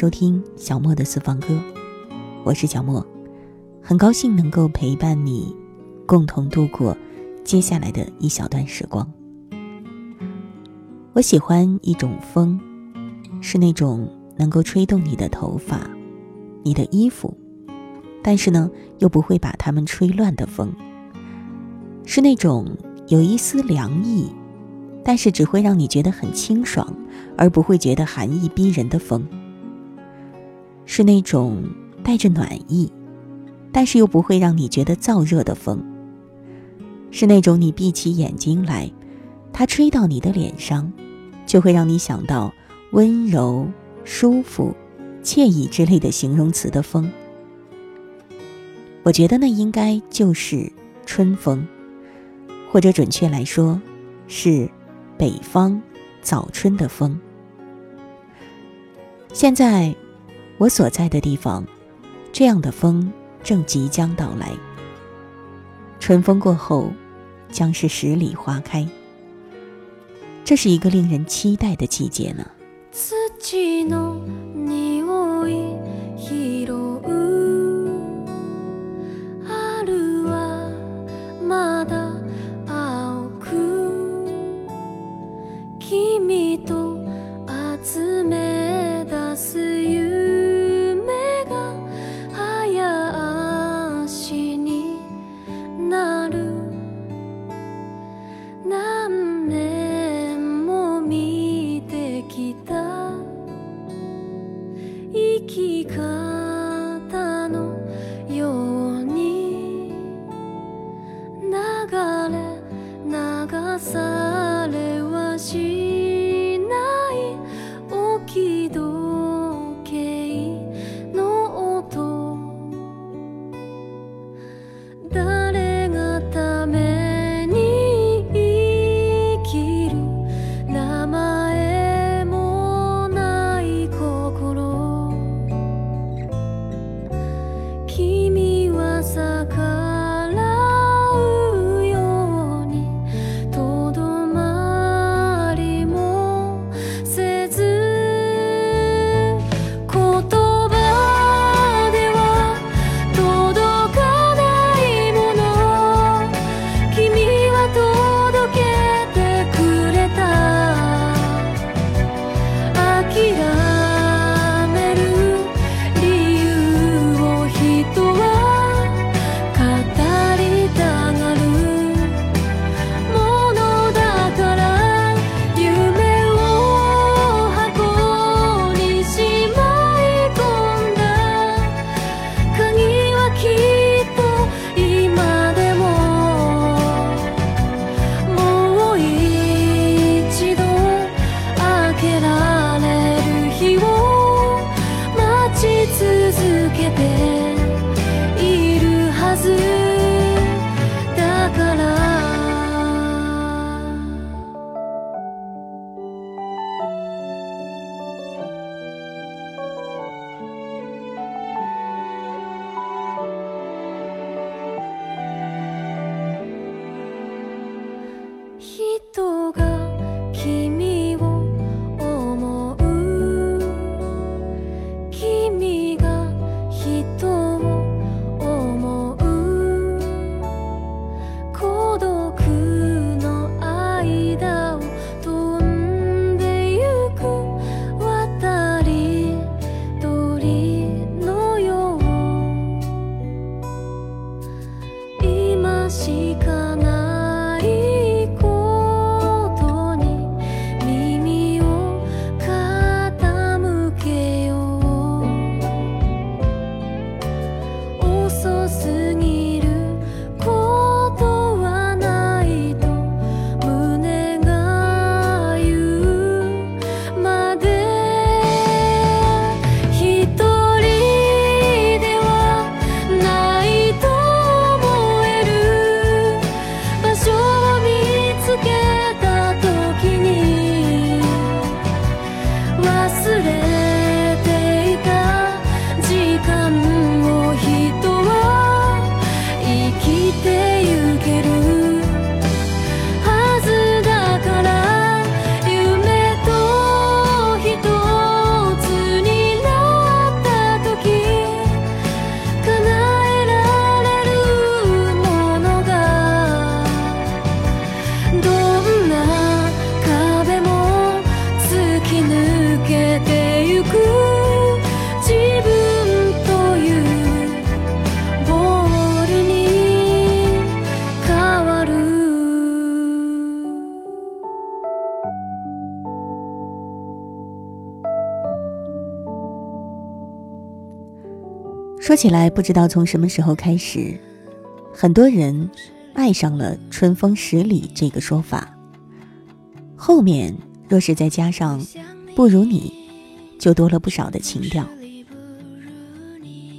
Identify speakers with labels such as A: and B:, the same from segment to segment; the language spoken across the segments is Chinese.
A: 收听小莫的私房歌，我是小莫，很高兴能够陪伴你，共同度过接下来的一小段时光。我喜欢一种风，是那种能够吹动你的头发、你的衣服，但是呢又不会把它们吹乱的风，是那种有一丝凉意。但是只会让你觉得很清爽，而不会觉得寒意逼人的风，是那种带着暖意，但是又不会让你觉得燥热的风，是那种你闭起眼睛来，它吹到你的脸上，就会让你想到温柔、舒服、惬意之类的形容词的风。我觉得那应该就是春风，或者准确来说，是。北方早春的风。现在，我所在的地方，这样的风正即将到来。春风过后，将是十里花开。这是一个令人期待的季节呢。说起来，不知道从什么时候开始，很多人爱上了“春风十里”这个说法。后面若是再加上“不如你”，就多了不少的情调。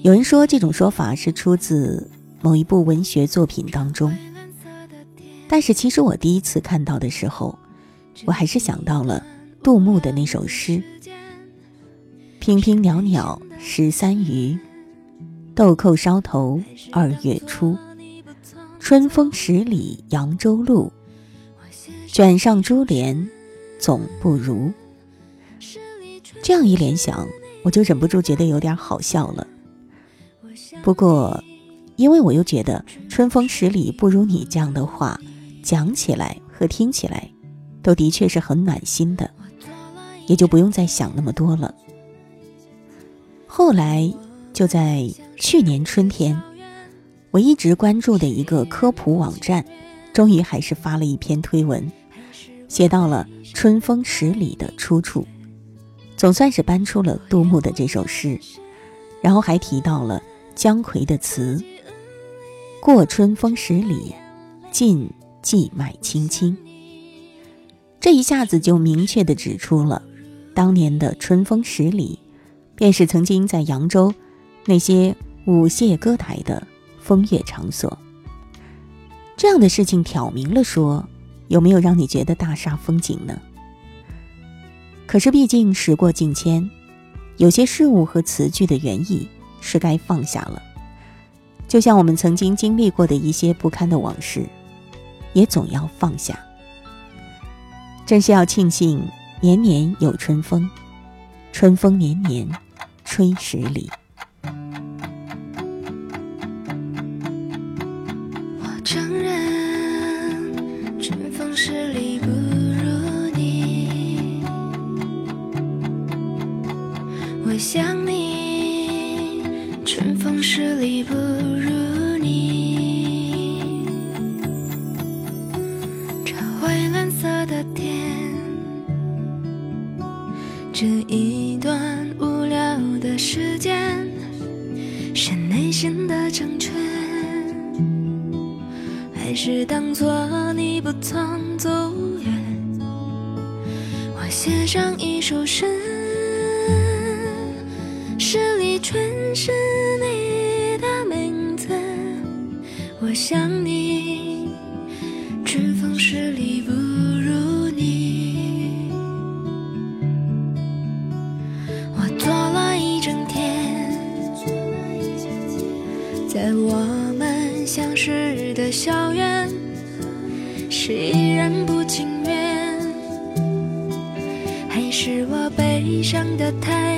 A: 有人说这种说法是出自某一部文学作品当中，但是其实我第一次看到的时候，我还是想到了杜牧的那首诗：“平平袅袅十三余，豆蔻梢头二月初。春风十里扬州路，卷上珠帘总不如。”这样一联想，我就忍不住觉得有点好笑了。不过，因为我又觉得“春风十里不如你”这样的话，讲起来和听起来，都的确是很暖心的，也就不用再想那么多了。后来，就在去年春天，我一直关注的一个科普网站，终于还是发了一篇推文，写到了“春风十里”的出处，总算是搬出了杜牧的这首诗，然后还提到了。姜夔的词：“过春风十里，尽荠麦青青。”这一下子就明确的指出了，当年的春风十里，便是曾经在扬州那些舞榭歌台的风月场所。这样的事情挑明了说，有没有让你觉得大煞风景呢？可是毕竟时过境迁，有些事物和词句的原意。是该放下了，就像我们曾经经历过的一些不堪的往事，也总要放下。真是要庆幸年年有春风，春风年年吹十里。
B: 想你。春风十里不如你，这蔚蓝色的天，这一段无聊的时间，是内心的成全，还是当作你不曾走远？我写上一首，诗想你，春风十里不如你。我坐了一整天，在我们相识的校园，是依然不情愿，还是我悲伤的太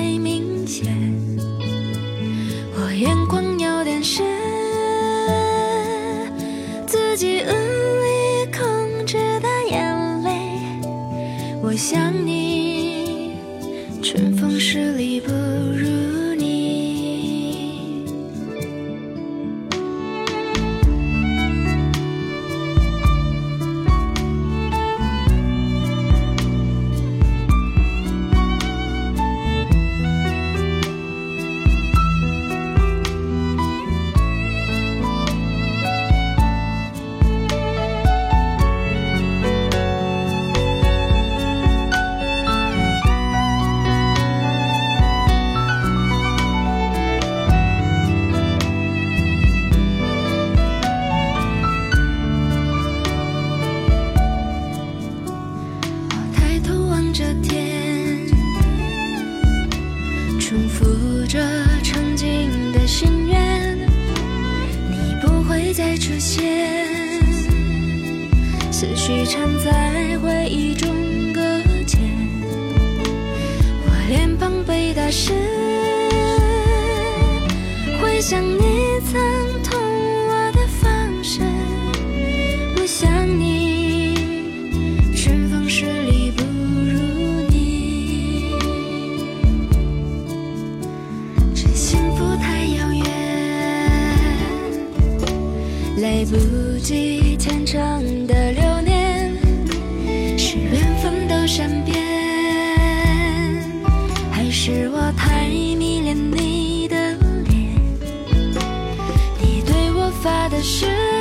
B: 是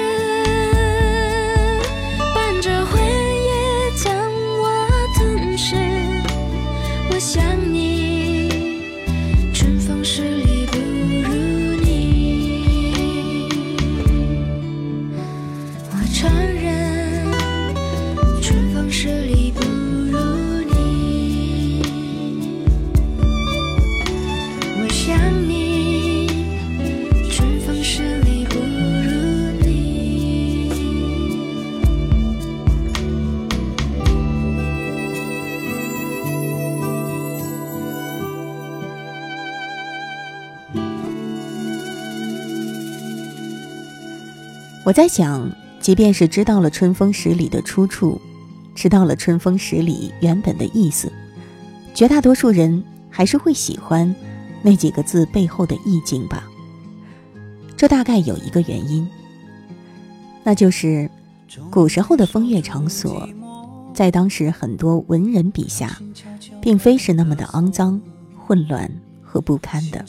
A: 在想，即便是知道了“春风十里”的出处，知道了“春风十里”原本的意思，绝大多数人还是会喜欢那几个字背后的意境吧。这大概有一个原因，那就是古时候的风月场所，在当时很多文人笔下，并非是那么的肮脏、混乱和不堪的。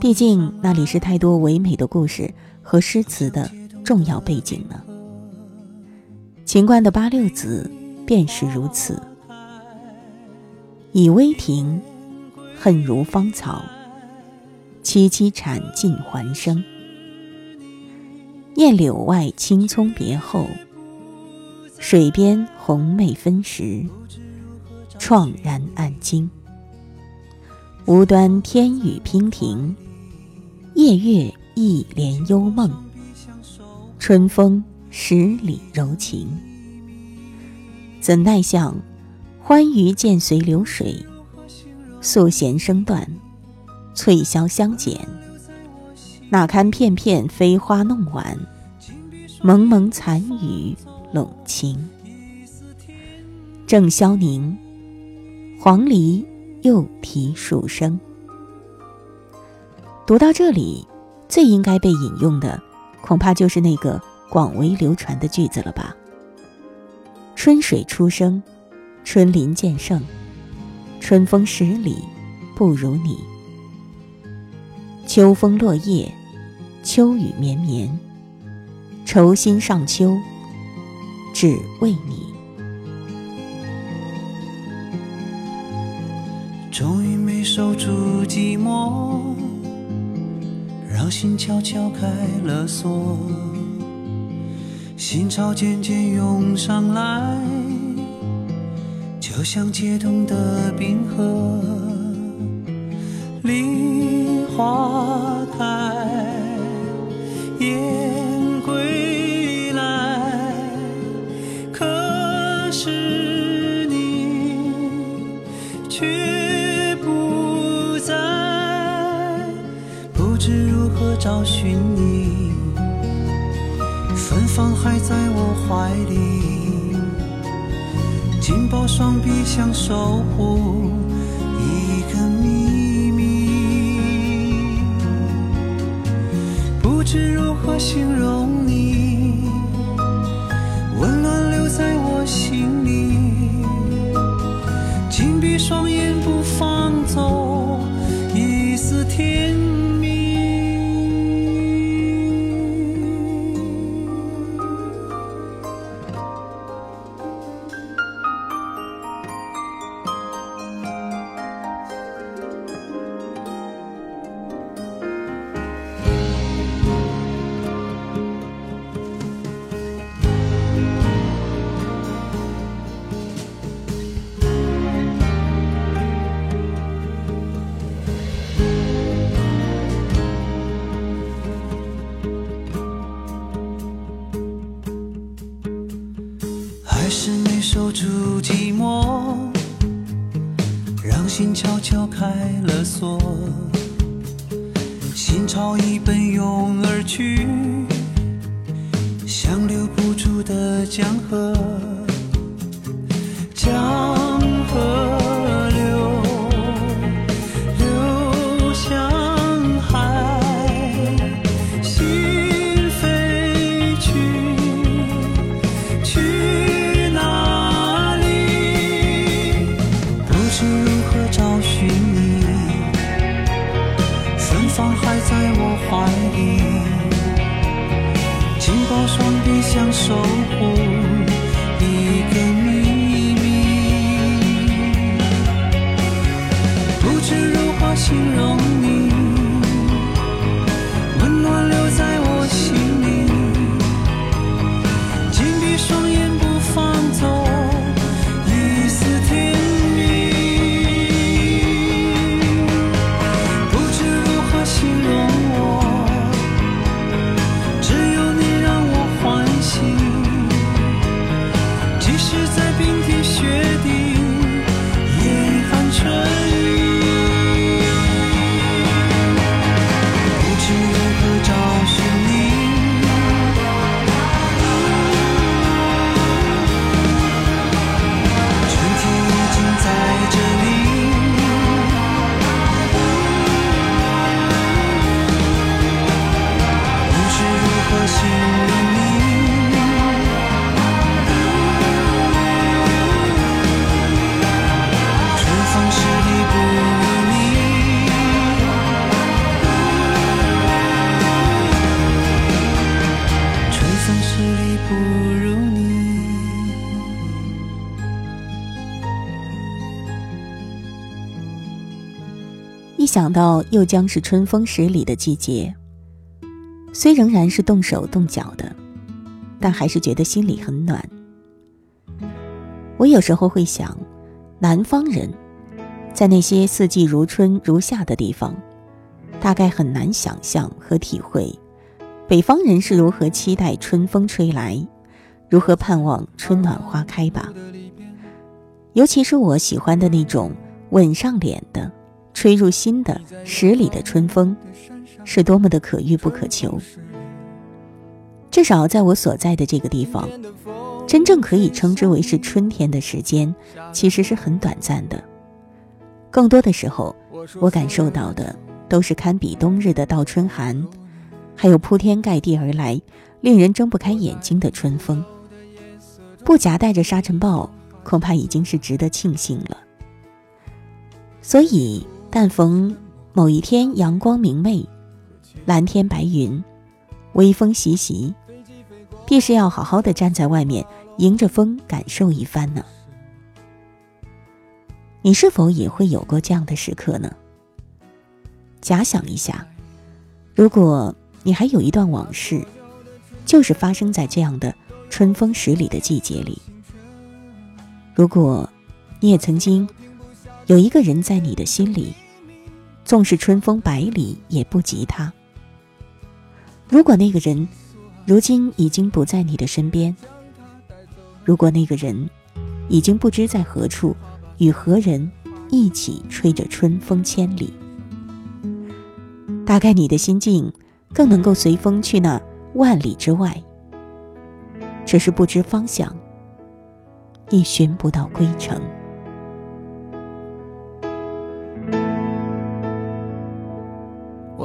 A: 毕竟那里是太多唯美的故事和诗词的。重要背景呢？秦观的八六子便是如此。以微庭，恨如芳草，萋萋产尽还生。念柳外青葱别后，水边红梅分时，怆然暗惊。无端天雨娉婷，夜月一帘幽梦。春风十里柔情，怎奈向欢愉渐随流水，素弦声断，翠箫相减。哪堪片片飞花弄晚，蒙蒙残雨笼晴。正萧凝，黄鹂又啼数声。读到这里，最应该被引用的。恐怕就是那个广为流传的句子了吧？春水初生，春林渐盛，春风十里不如你。秋风落叶，秋雨绵绵，愁心上秋，只为你。
C: 终于没守住寂寞。让心悄悄开了锁，心潮渐渐涌上来，就像解冻的冰河。梨花开，燕归来，可是你却。何找寻你，芬芳还在我怀里，紧抱双臂想守护一个秘密，不知如何形容你，形
A: 容。想到又将是春风十里的季节，虽仍然是动手动脚的，但还是觉得心里很暖。我有时候会想，南方人，在那些四季如春如夏的地方，大概很难想象和体会，北方人是如何期待春风吹来，如何盼望春暖花开吧。尤其是我喜欢的那种吻上脸的、吹入心的十里的春风，是多么的可遇不可求。至少在我所在的这个地方。真正可以称之为是春天的时间，其实是很短暂的。更多的时候，我感受到的都是堪比冬日的倒春寒，还有铺天盖地而来、令人睁不开眼睛的春风。不夹带着沙尘暴，恐怕已经是值得庆幸了。所以，但逢某一天阳光明媚，蓝天白云，微风习习。必是要好好的站在外面，迎着风感受一番呢。你是否也会有过这样的时刻呢？假想一下，如果你还有一段往事，就是发生在这样的春风十里的季节里。如果你也曾经有一个人在你的心里，纵是春风百里也不及他。如果那个人。如今已经不在你的身边。如果那个人已经不知在何处，与何人一起吹着春风千里，大概你的心境更能够随风去那万里之外。只是不知方向，亦寻不到归程。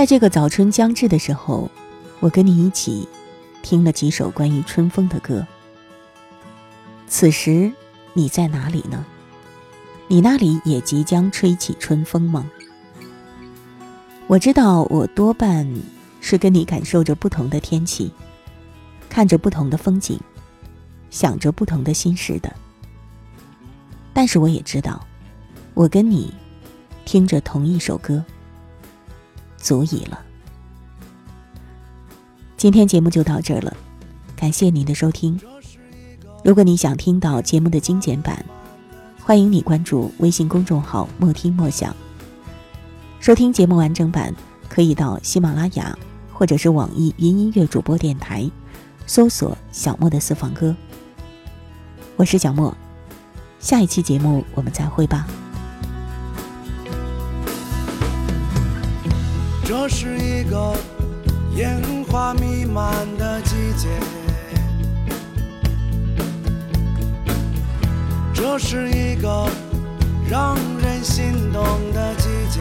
A: 在这个早春将至的时候，我跟你一起听了几首关于春风的歌。此时你在哪里呢？你那里也即将吹起春风吗？我知道，我多半是跟你感受着不同的天气，看着不同的风景，想着不同的心事的。但是我也知道，我跟你听着同一首歌。足以了。今天节目就到这儿了，感谢您的收听。如果你想听到节目的精简版，欢迎你关注微信公众号“莫听莫想”。收听节目完整版，可以到喜马拉雅或者是网易云音乐主播电台搜索“小莫的私房歌”。我是小莫，下一期节目我们再会吧。
D: 这是一个烟花弥漫的季节，这是一个让人心动的季节。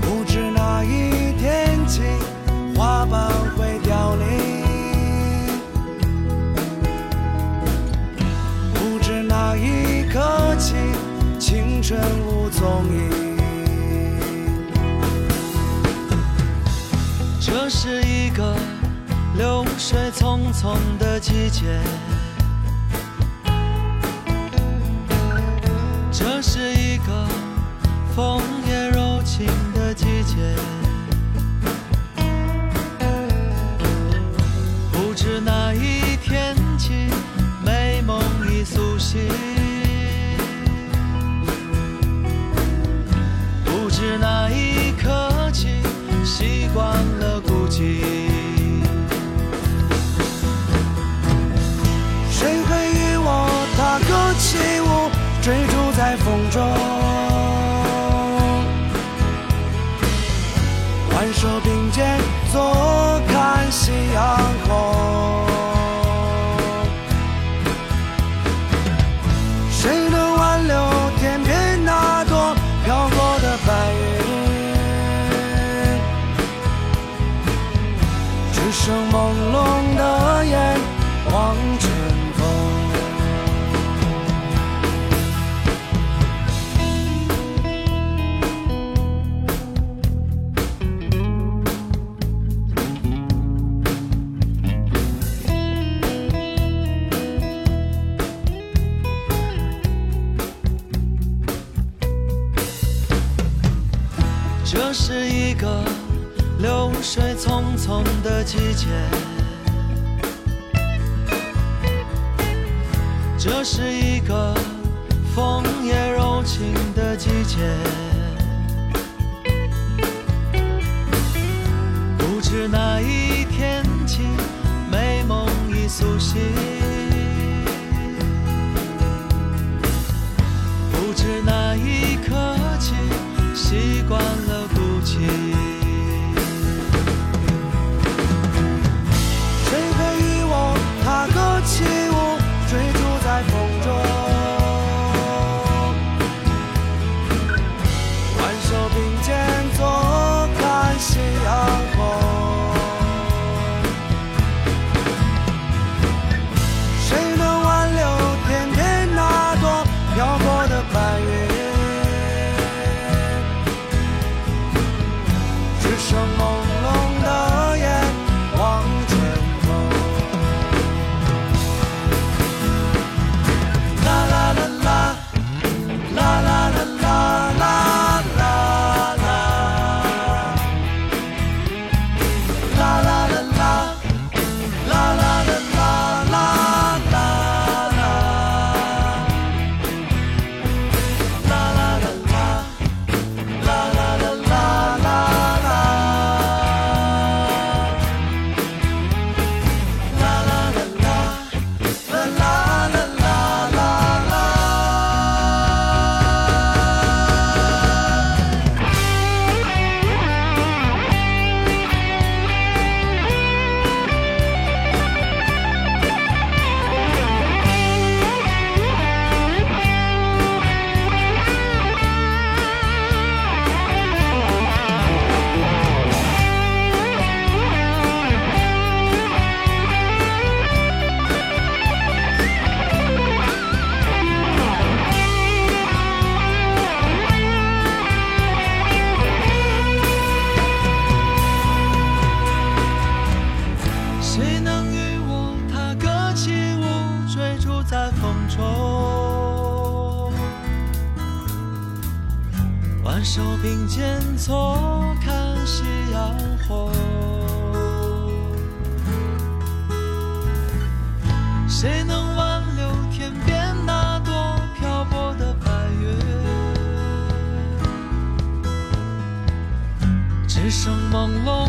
D: 不知哪一天起，花瓣会凋青春无踪影。这是一个流水匆匆的季节，这是一个枫叶柔情的季节。不知哪一天起，美梦已苏醒。那一刻起，习惯了孤寂。
E: 挽手并肩坐看夕阳红。谁能挽留天边那朵漂泊的白云？只剩朦胧